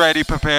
Ready, prepare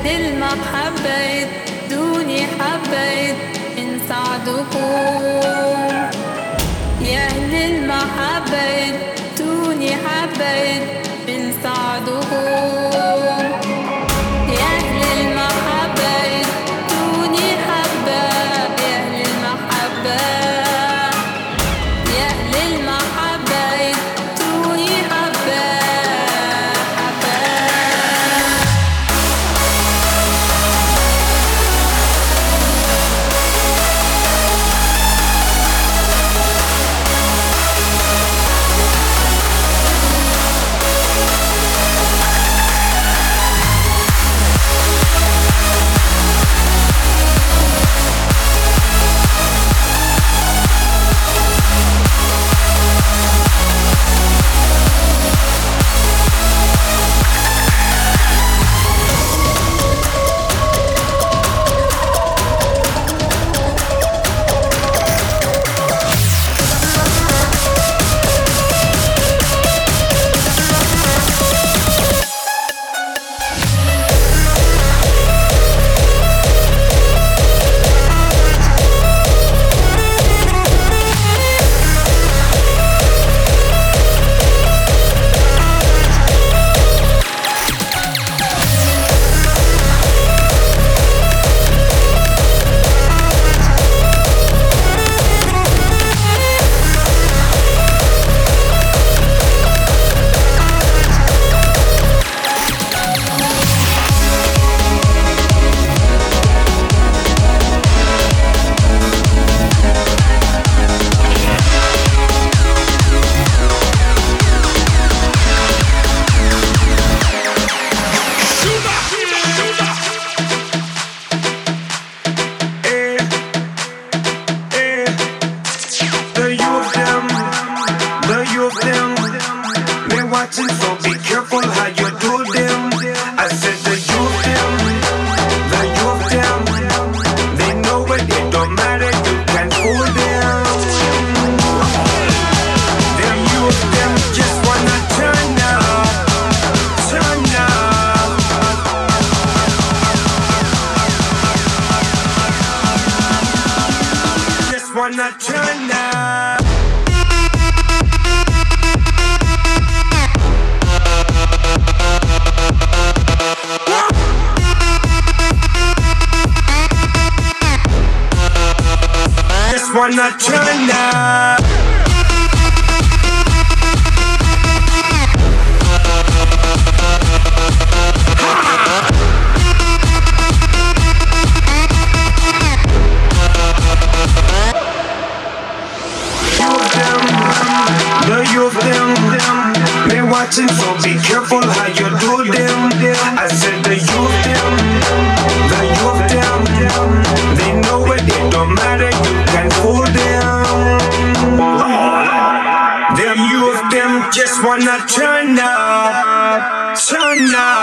قد حبيت دوني حبيت انسى عدوكم just wanna turn up, turn up.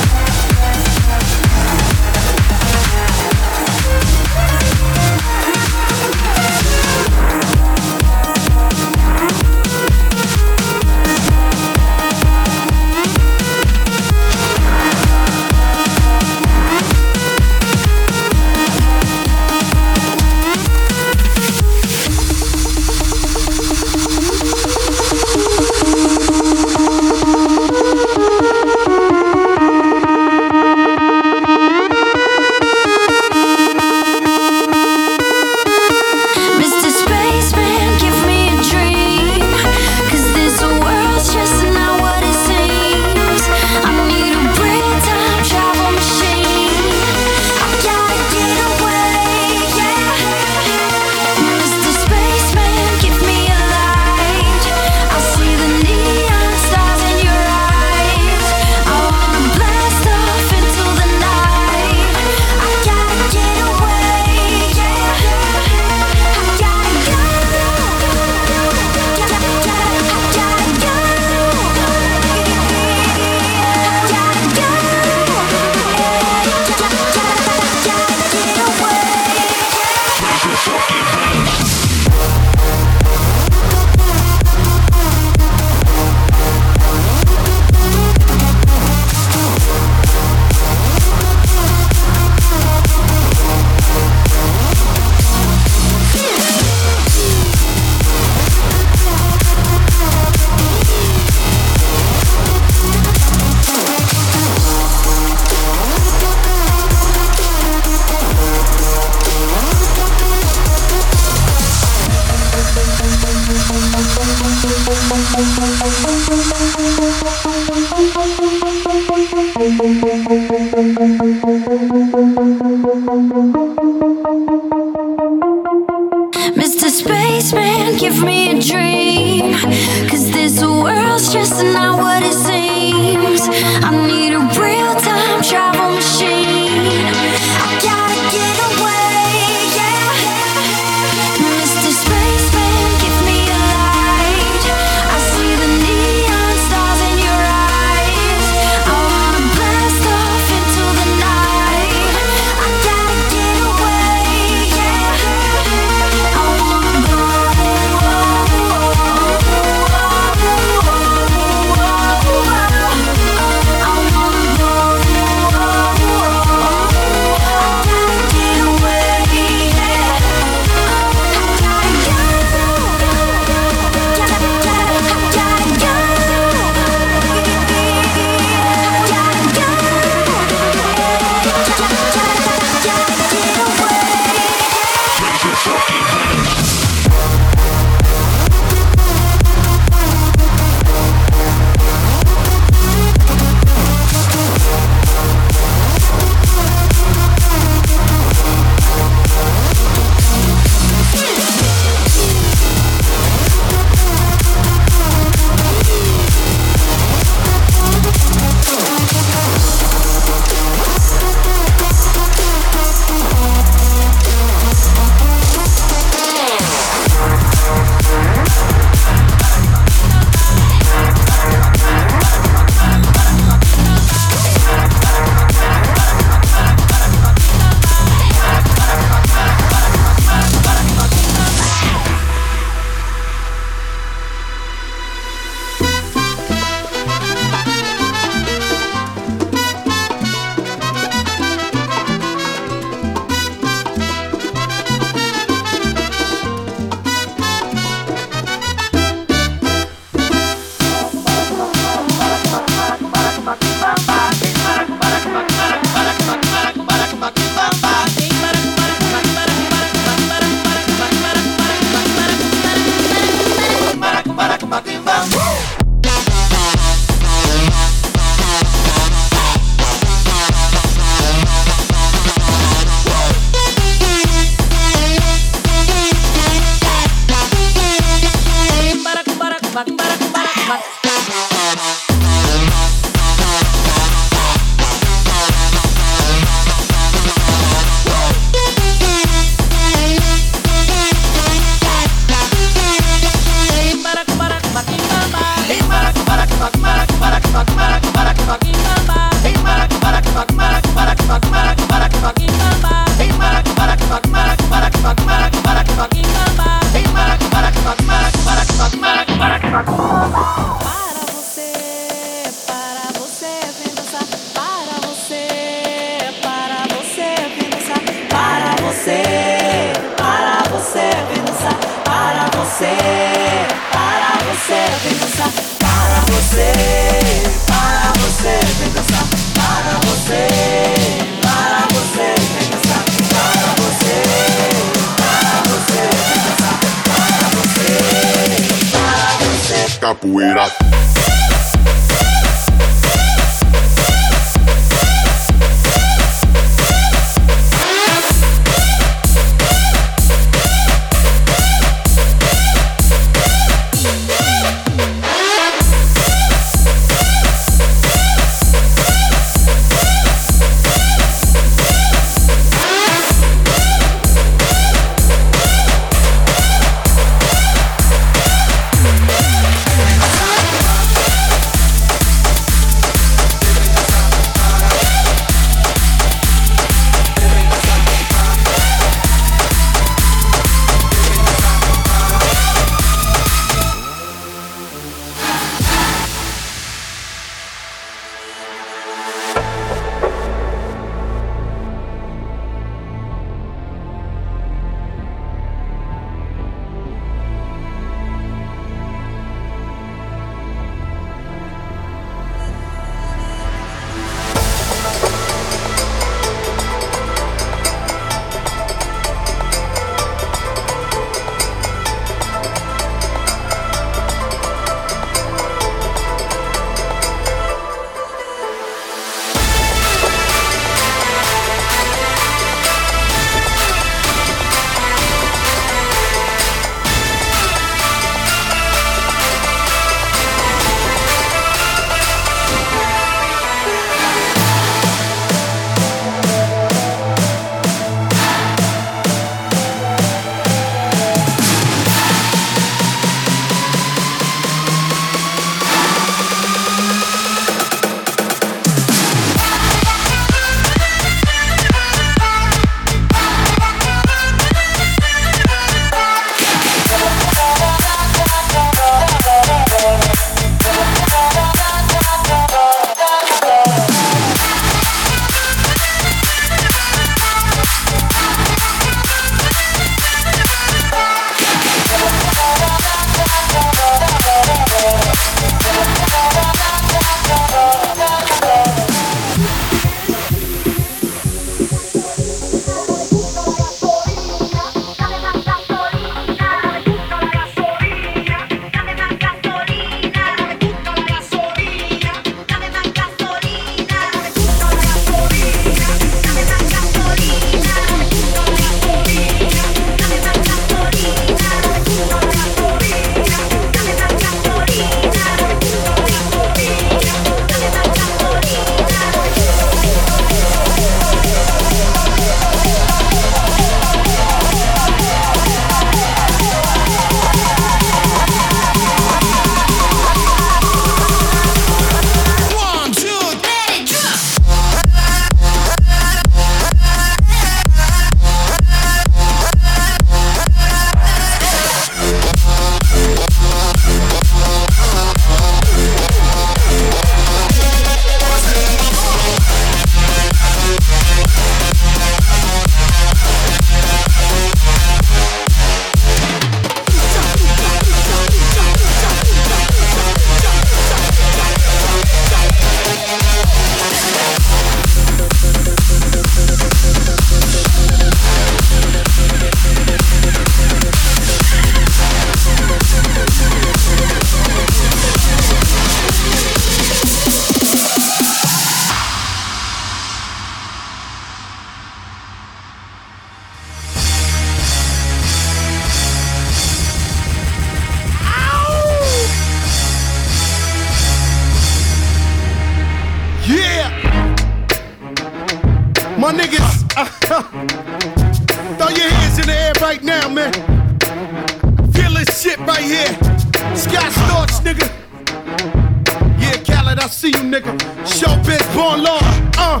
See you, nigga. Showbiz, born law, uh.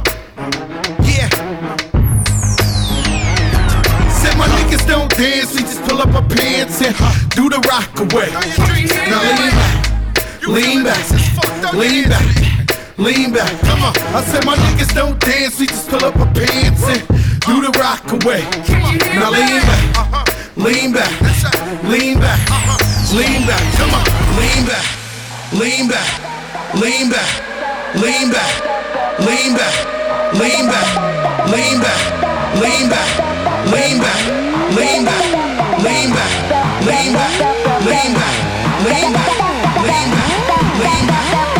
Yeah. Said my niggas don't dance, we just pull up our pants and do the rock away. Now lean back, lean back, lean back, lean back. Come on. I said my niggas don't dance, we just pull up our pants and do the rock away. Now lean back, lean back, lean back, lean back. Come on, lean back, lean back, lean back, lean back, lean back, lean back, lean back, lean back lean back, lean back, lean back, lean back, lean back, lean back, lean back, lean back.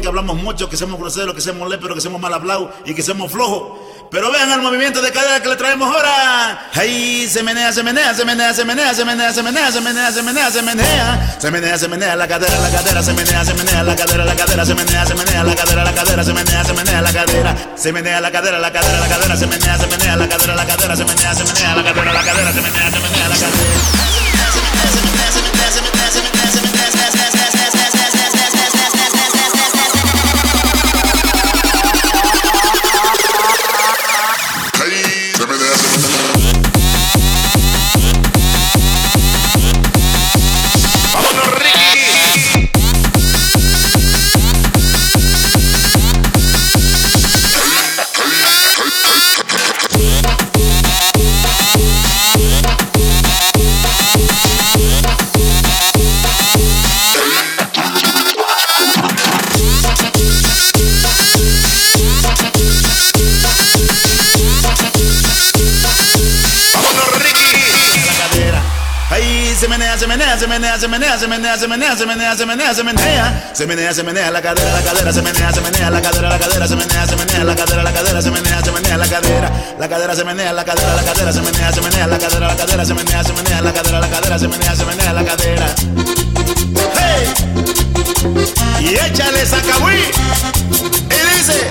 que hablamos mucho, que somos groseros, que somos léperos, que somos mal hablados y que somos flojos. Pero vean el movimiento de cadera que le traemos ahora. Ahí se menea, se menea, se menea, se menea, se menea, se menea, se menea, se menea, se menea. Se menea, se menea la cadera, la cadera, se menea, se menea la cadera, la cadera, se menea, se menea la cadera, la cadera, se menea, se menea la cadera. Se menea la cadera, la cadera, la cadera, se menea, se menea la cadera, la cadera, se menea, se menea la cadera, la cadera, se menea, se menea la cadera. Se menea, se menea, se menea, se menea, se menea, se menea, se menea, se menea, se menea, se menea la cadera, la cadera, se menea, se menea la cadera, la cadera, se menea, se menea la cadera, la cadera, se menea, se menea la cadera, la cadera se menea, la cadera, la cadera, se menea, se menea la cadera, la cadera, se menea, se menea la cadera, la cadera, se menea, se menea la cadera. ¡Hey! Y échale sacabuí y dice.